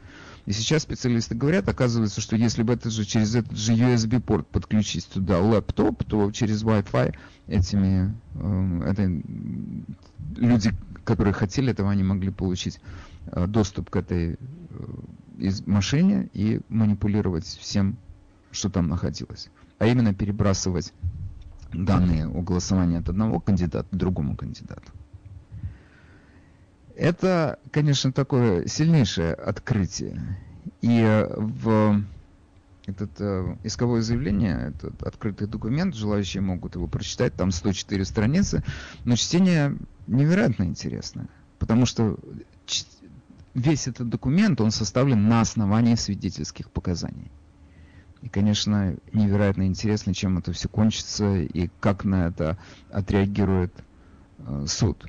И сейчас специалисты говорят, оказывается, что если бы это же через этот же USB-порт подключить туда лэптоп, то через Wi-Fi этими э, это, люди, которые хотели этого, они могли получить э, доступ к этой э, из машине и манипулировать всем, что там находилось. А именно перебрасывать данные о голосовании от одного кандидата к другому кандидату. Это, конечно, такое сильнейшее открытие. И э, в этот э, исковое заявление, этот открытый документ, желающие могут его прочитать, там 104 страницы, но чтение невероятно интересное, потому что весь этот документ, он составлен на основании свидетельских показаний. И, конечно, невероятно интересно, чем это все кончится и как на это отреагирует э, суд.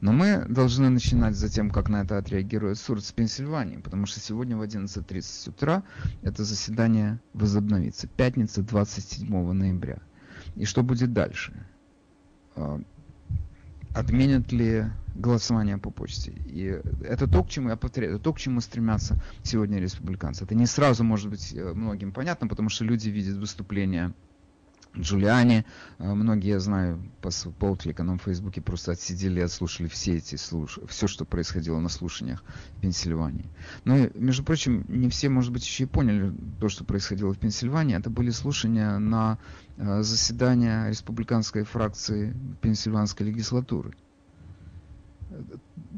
Но мы должны начинать за тем, как на это отреагирует суд с Пенсильвании, потому что сегодня в 11.30 утра это заседание возобновится. Пятница, 27 ноября. И что будет дальше? А, отменят ли голосование по почте? И это то, к чему, я повторяю, это то, к чему стремятся сегодня республиканцы. Это не сразу может быть э, многим понятно, потому что люди видят выступления Джулиани. Э, многие, я знаю, по, по откликам в Фейсбуке просто отсидели и отслушали все эти слуш... все, что происходило на слушаниях в Пенсильвании. Но, между прочим, не все, может быть, еще и поняли то, что происходило в Пенсильвании. Это были слушания на э, заседания республиканской фракции Пенсильванской легислатуры.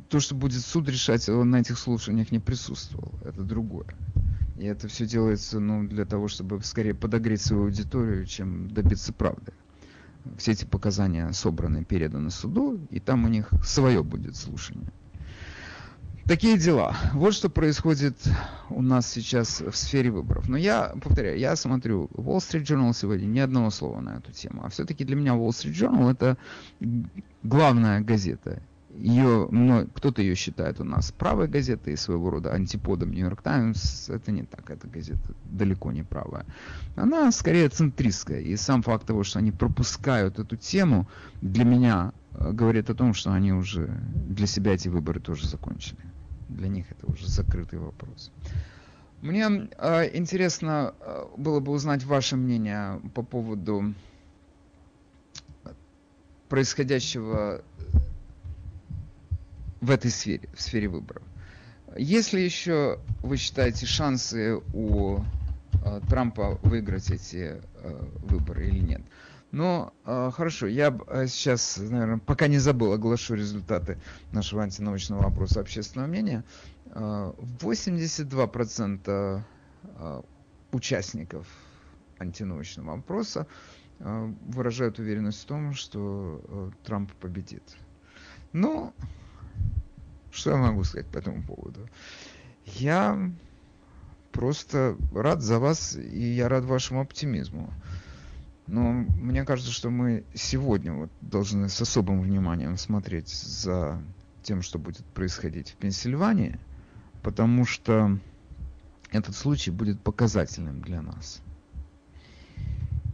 То, что будет суд решать, он на этих слушаниях не присутствовал. Это другое. И это все делается ну, для того, чтобы скорее подогреть свою аудиторию, чем добиться правды. Все эти показания собраны, переданы суду, и там у них свое будет слушание. Такие дела. Вот что происходит у нас сейчас в сфере выборов. Но я, повторяю, я смотрю Wall Street Journal сегодня, ни одного слова на эту тему. А все-таки для меня Wall Street Journal это главная газета ее, кто-то ее считает у нас правой газетой, своего рода антиподом Нью-Йорк Таймс. Это не так, эта газета далеко не правая. Она скорее центристская. И сам факт того, что они пропускают эту тему, для меня э, говорит о том, что они уже для себя эти выборы тоже закончили. Для них это уже закрытый вопрос. Мне э, интересно э, было бы узнать ваше мнение по поводу происходящего в этой сфере, в сфере выборов. Если еще вы считаете шансы у э, Трампа выиграть эти э, выборы или нет? Но э, хорошо, я э, сейчас, наверное, пока не забыл, оглашу результаты нашего антинаучного опроса общественного мнения. Э, 82% э, участников антинаучного опроса э, выражают уверенность в том, что э, Трамп победит. Но что я могу сказать по этому поводу? Я просто рад за вас, и я рад вашему оптимизму. Но мне кажется, что мы сегодня вот должны с особым вниманием смотреть за тем, что будет происходить в Пенсильвании, потому что этот случай будет показательным для нас.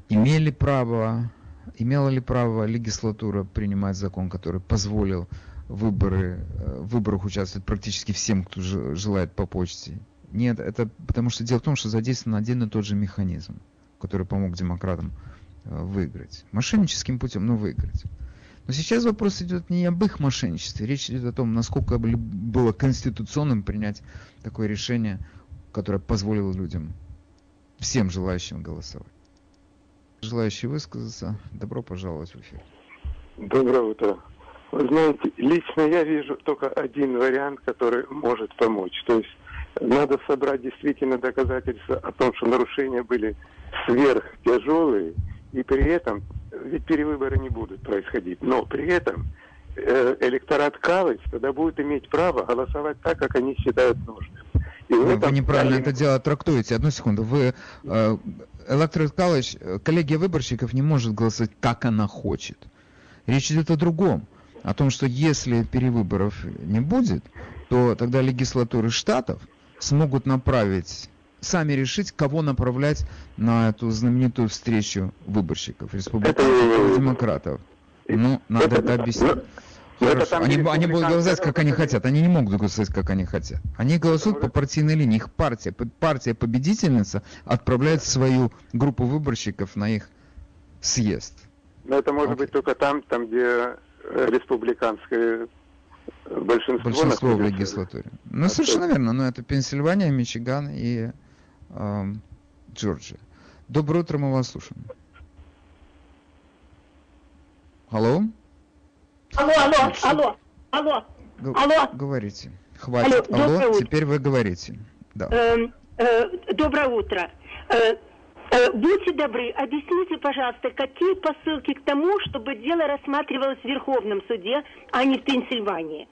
Имели право, имела ли право легислатура принимать закон, который позволил выборы, э, в выборах участвовать практически всем, кто желает по почте? Нет, это потому что дело в том, что задействован один и тот же механизм, который помог демократам э, выиграть. Мошенническим путем, но выиграть. Но сейчас вопрос идет не об их мошенничестве, речь идет о том, насколько было конституционным принять такое решение, которое позволило людям, всем желающим голосовать. Желающие высказаться, добро пожаловать в эфир. Доброе утро. Вы знаете, лично я вижу только один вариант, который может помочь. То есть надо собрать действительно доказательства о том, что нарушения были сверхтяжелые, и при этом, ведь перевыборы не будут происходить, но при этом э, электорат Калыч тогда будет иметь право голосовать так, как они считают нужным. И вы, вы неправильно это дело трактуете. Одну секунду. Вы э, Electoral College, э, коллегия выборщиков не может голосовать, как она хочет. Речь идет о другом. О том, что если перевыборов не будет, то тогда легислатуры штатов смогут направить, сами решить, кого направлять на эту знаменитую встречу выборщиков, республиканцев и демократов. Ну, надо это объяснить. Хорошо. Они, они будут голосовать, как они хотят. Они не могут голосовать, как они хотят. Они голосуют по партийной линии. Их партия, партия победительница отправляет свою группу выборщиков на их съезд. Но это может okay. быть только там, там, где э, республиканское большинство. Большинство в легислатуре. Ну, а совершенно верно. Но это Пенсильвания, Мичиган и э, Джорджия. Доброе утро, мы вас слушаем. Алло? Алло, алло, алло, алло, алло. Говорите. Хватит. Алло, алло теперь вы говорите. Да. Э, э, доброе утро. Э, э, будьте добры, объясните, пожалуйста, какие посылки к тому, чтобы дело рассматривалось в Верховном суде, а не в Пенсильвании?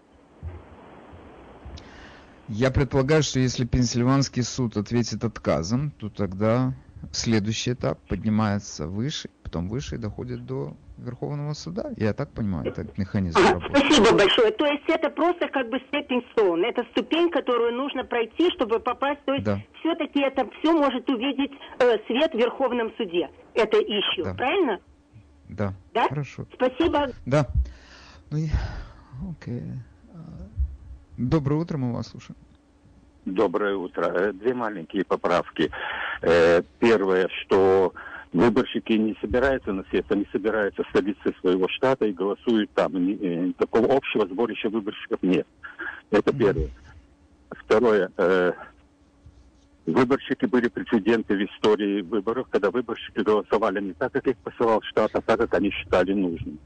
Я предполагаю, что если Пенсильванский суд ответит отказом, то тогда следующий этап поднимается выше, потом выше и доходит до Верховного суда. Я так понимаю, это механизм ага, работы. Спасибо большое. То есть это просто как бы stepping stone. Это ступень, которую нужно пройти, чтобы попасть. То есть да. все-таки это все может увидеть э, свет в Верховном суде. Это ищу, да. правильно? Да. Да? Хорошо. Спасибо. Да. Ну, окей. Доброе утро, мы вас слушаем. Доброе утро. Э, две маленькие поправки. Э, первое, что выборщики не собираются на съезд, они собираются в столице своего штата и голосуют там. Э, такого общего сборища выборщиков нет. Это первое. Второе. Выборщики были прецеденты в истории выборов, когда выборщики голосовали не так, как их посылал штат, а так, как они считали нужным.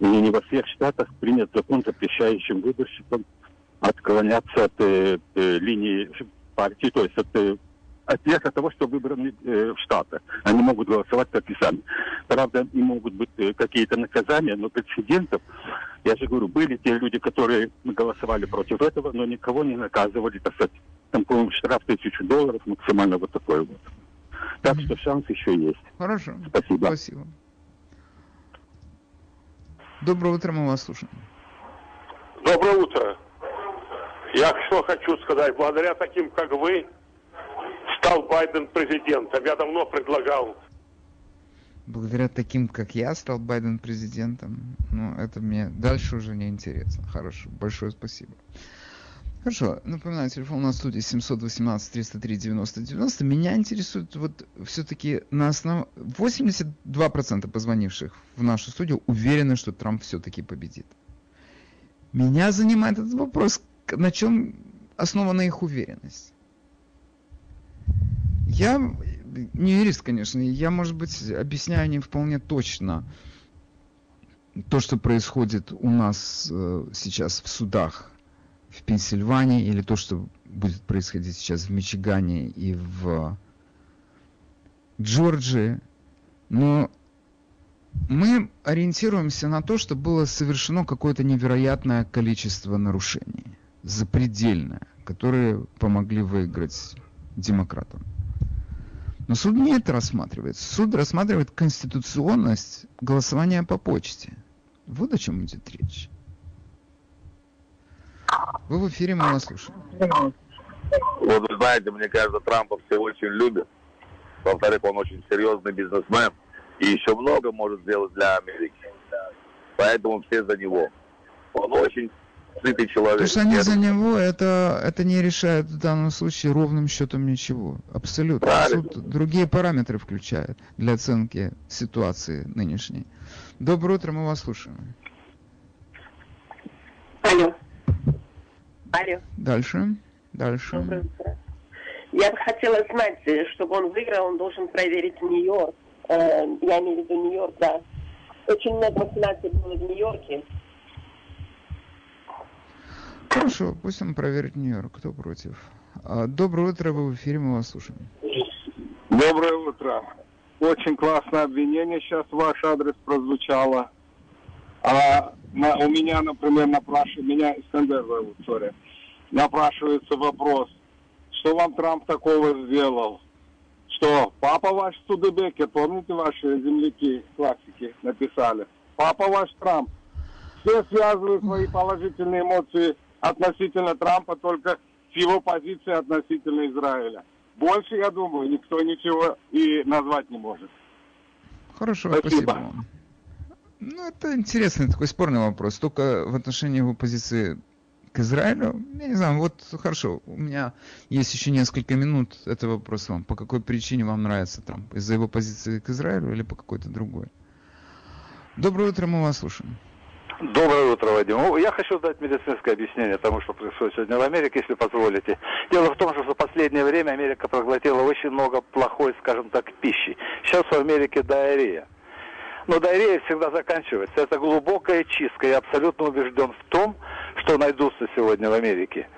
И не во всех штатах принят закон, запрещающим выборщикам отклоняться от э, э, линии партии, то есть от, э, от от того, что выбраны э, в Штатах. Они могут голосовать как и сами. Правда, не могут быть э, какие-то наказания, но прецедентов, я же говорю, были те люди, которые голосовали против этого, но никого не наказывали, так сказать, там, по-моему, штраф тысячу долларов, максимально вот такой вот. Так mm-hmm. что шанс еще есть. Хорошо. Спасибо. Спасибо. Доброе утро, мы вас слушаем. Доброе утро. Я что хочу сказать, благодаря таким, как вы, стал Байден президентом. Я давно предлагал. Благодаря таким, как я, стал Байден президентом. Ну, это мне дальше уже не интересно. Хорошо, большое спасибо. Хорошо, напоминаю, телефон на студии 718 303 90 90. Меня интересует вот все-таки на основе... 82% позвонивших в нашу студию уверены, что Трамп все-таки победит. Меня занимает этот вопрос, на чем основана их уверенность? Я не юрист, конечно, я, может быть, объясняю не вполне точно то, что происходит у нас э, сейчас в судах в Пенсильвании, или то, что будет происходить сейчас в Мичигане и в Джорджии, но мы ориентируемся на то, что было совершено какое-то невероятное количество нарушений запредельное, которые помогли выиграть демократам. Но суд не это рассматривает. Суд рассматривает конституционность голосования по почте. Вот о чем идет речь. Вы в эфире, мы вас слушаем. Вот вы знаете, мне кажется, Трампа все очень любят. Во-вторых, он очень серьезный бизнесмен и еще много может сделать для Америки. Поэтому все за него. Он очень сытый человек. То, что они за него, это, это не решает в данном случае ровным счетом ничего. Абсолютно. Правильно. Суд другие параметры включает для оценки ситуации нынешней. Доброе утро, мы вас слушаем. Алло. Алло. Дальше. Дальше. Доброе утро. Я бы хотела знать, чтобы он выиграл, он должен проверить Нью-Йорк. Э, я имею в виду Нью-Йорк, да. Очень много махинаций было в Нью-Йорке. Хорошо, пусть он проверит Нью-Йорк. Кто против? А, доброе утро, вы в эфире, мы вас слушаем. Доброе утро. Очень классное обвинение сейчас ваш адрес прозвучало. А на, у меня, например, напрашивается, меня Искандер зовут, сори, напрашивается вопрос, что вам Трамп такого сделал? Что папа ваш Студебекер, помните ваши земляки, классики, написали? Папа ваш Трамп. Все связывают свои положительные эмоции относительно Трампа только с его позиции относительно Израиля. Больше, я думаю, никто ничего и назвать не может. Хорошо, спасибо, спасибо вам. Ну, это интересный такой спорный вопрос. Только в отношении его позиции к Израилю, я не знаю, вот хорошо, у меня есть еще несколько минут, это вопрос вам. По какой причине вам нравится Трамп? Из-за его позиции к Израилю или по какой-то другой? Доброе утро, мы вас слушаем. Доброе утро, Вадим. Я хочу дать медицинское объяснение тому, что происходит сегодня в Америке, если позволите. Дело в том, что в последнее время Америка проглотила очень много плохой, скажем так, пищи. Сейчас в Америке диарея. Но диарея всегда заканчивается. Это глубокая чистка. Я абсолютно убежден в том, что найдутся сегодня в Америке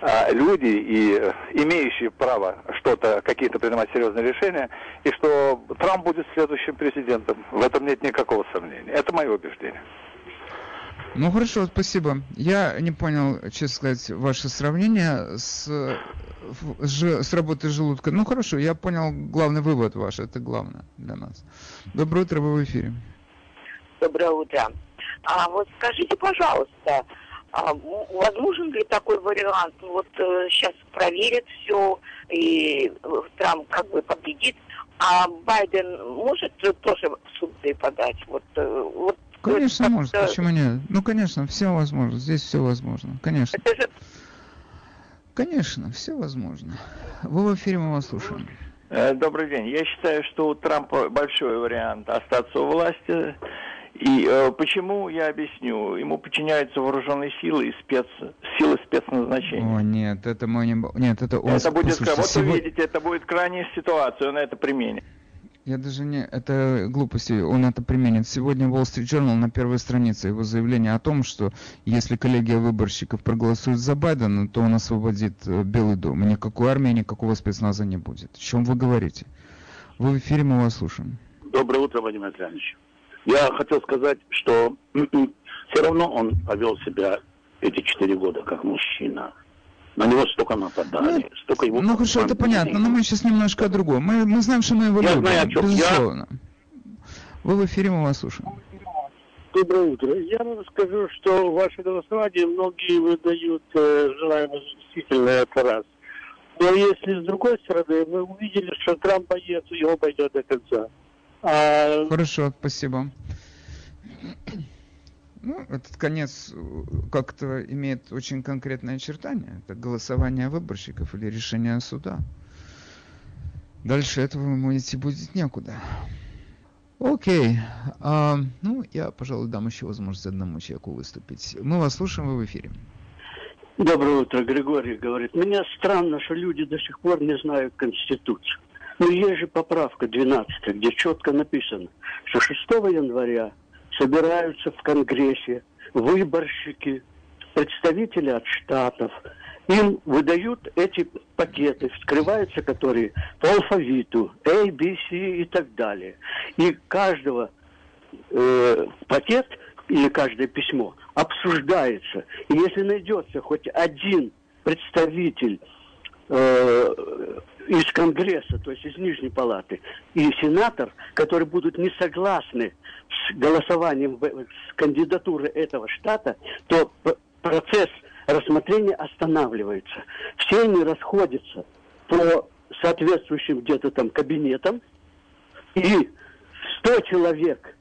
а, люди, и э, имеющие право что-то, какие-то принимать серьезные решения, и что Трамп будет следующим президентом. В этом нет никакого сомнения. Это мое убеждение. Ну хорошо, спасибо. Я не понял, честно сказать, ваше сравнение с, с работой желудка. Ну хорошо, я понял главный вывод ваш, это главное для нас. Доброе утро, вы в эфире. Доброе утро. А вот скажите, пожалуйста, а возможен ли такой вариант? Вот э, сейчас проверят все, и Трамп как бы победит, а Байден может тоже в суд подать? Вот, э, вот Конечно, может. Почему нет? Ну, конечно, все возможно. Здесь все возможно. Конечно. Конечно, все возможно. Вы в эфире, мы вас слушаем. Э, добрый день. Я считаю, что у Трампа большой вариант остаться у власти. И э, почему, я объясню. Ему подчиняются вооруженные силы и спец... силы спецназначения. О, нет, это мы не... Нет, это... Это будет... Вот вы видите, это будет крайняя ситуация, он это применит. Я даже не... Это глупости, он это применит. Сегодня Wall Street Journal на первой странице его заявление о том, что если коллегия выборщиков проголосует за Байдена, то он освободит э, Белый дом. И никакой армии, никакого спецназа не будет. О чем вы говорите? Вы в эфире, мы вас слушаем. Доброе утро, Вадим Александрович. Я хотел сказать, что все равно он повел себя эти четыре года как мужчина. На него столько нападали, ну, столько его... Ну хорошо, это понятно, но мы сейчас немножко о другом. Мы, мы знаем, что мы его я любим, знаю, о чем. безусловно. Я... Вы в эфире, мы вас слушаем. Доброе утро. Я вам скажу, что ваше голосование многие выдают э, желаемое действительно это раз. Но если с другой стороны, вы увидели, что Трамп боец, его пойдет до конца. А... Хорошо, спасибо. Ну, этот конец э, как-то имеет очень конкретное очертание. Это голосование выборщиков или решение суда. Дальше этого ему идти будет некуда. Окей. А, ну, я, пожалуй, дам еще возможность одному человеку выступить. Мы вас слушаем, вы в эфире. Доброе утро, Григорий говорит. Мне странно, что люди до сих пор не знают Конституцию. Но есть же поправка 12, где четко написано, что 6 января собираются в Конгрессе выборщики, представители от штатов. Им выдают эти пакеты, вскрываются которые по алфавиту, A, B, C и так далее. И каждого э, пакет или каждое письмо обсуждается. И если найдется хоть один представитель э, из Конгресса, то есть из Нижней Палаты, и сенатор, которые будут не согласны с голосованием с кандидатуры этого штата, то процесс рассмотрения останавливается. Все они расходятся по соответствующим где-то там кабинетам, и 100 человек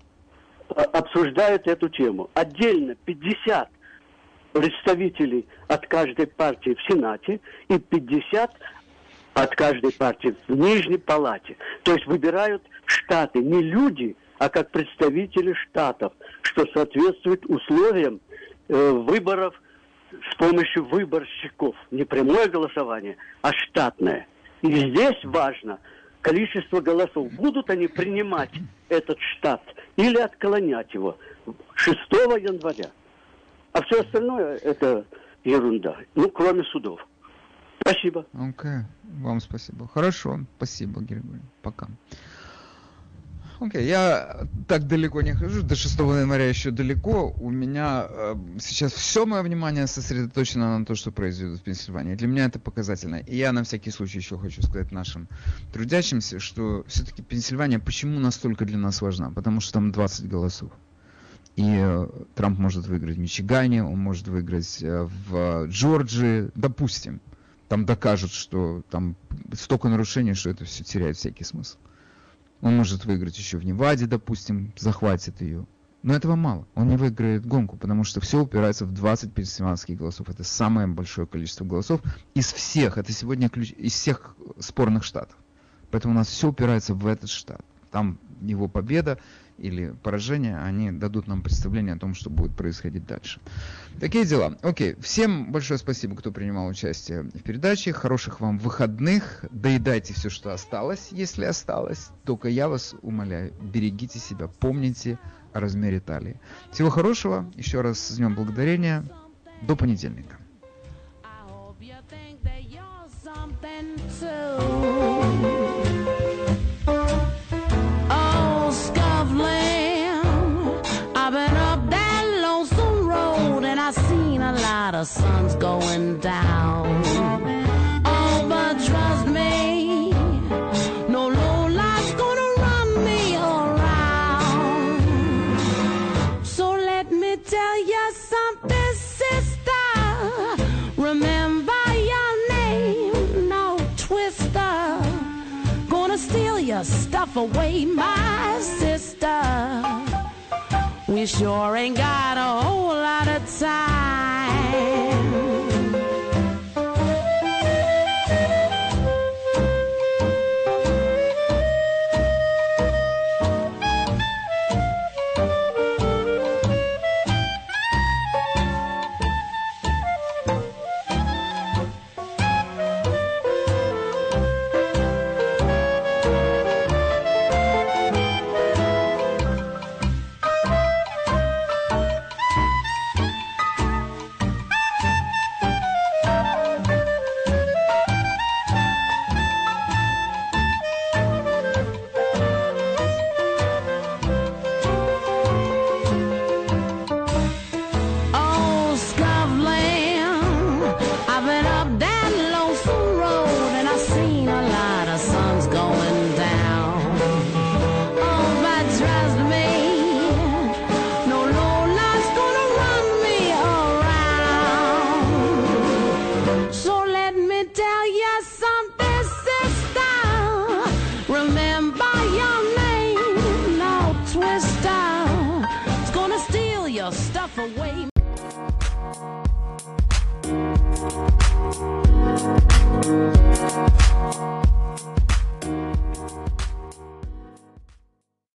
а, обсуждают эту тему. Отдельно 50 представителей от каждой партии в Сенате и 50 от каждой партии в Нижней Палате. То есть выбирают штаты не люди, а как представители штатов, что соответствует условиям э, выборов с помощью выборщиков. Не прямое голосование, а штатное. И здесь важно количество голосов. Будут они принимать этот штат или отклонять его 6 января. А все остальное это ерунда. Ну, кроме судов. Спасибо. Окей, вам спасибо. Хорошо, спасибо, Григорий. Пока. Окей, okay, я так далеко не хожу, до 6 января еще далеко. У меня э, сейчас все мое внимание сосредоточено на то, что произойдет в Пенсильвании. Для меня это показательно. И я на всякий случай еще хочу сказать нашим трудящимся, что все-таки Пенсильвания почему настолько для нас важна? Потому что там 20 голосов. И э, Трамп может выиграть в Мичигане, он может выиграть э, в Джорджии, допустим. Там докажут, что там столько нарушений, что это все теряет всякий смысл. Он может выиграть еще в Неваде, допустим, захватит ее. Но этого мало. Он не выиграет гонку, потому что все упирается в 20 пенсильванских голосов. Это самое большое количество голосов из всех. Это сегодня ключ, из всех спорных штатов. Поэтому у нас все упирается в этот штат. Там его победа или поражение, они дадут нам представление о том, что будет происходить дальше. Такие дела. Окей, всем большое спасибо, кто принимал участие в передаче. Хороших вам выходных. Доедайте все, что осталось, если осталось. Только я вас умоляю, берегите себя, помните о размере талии. Всего хорошего. Еще раз с Днем Благодарения. До понедельника. Of suns going down. Oh, but trust me, no low light's gonna run me around. So let me tell you something, sister. Remember your name, no twister. Gonna steal your stuff away, my sister. We sure ain't got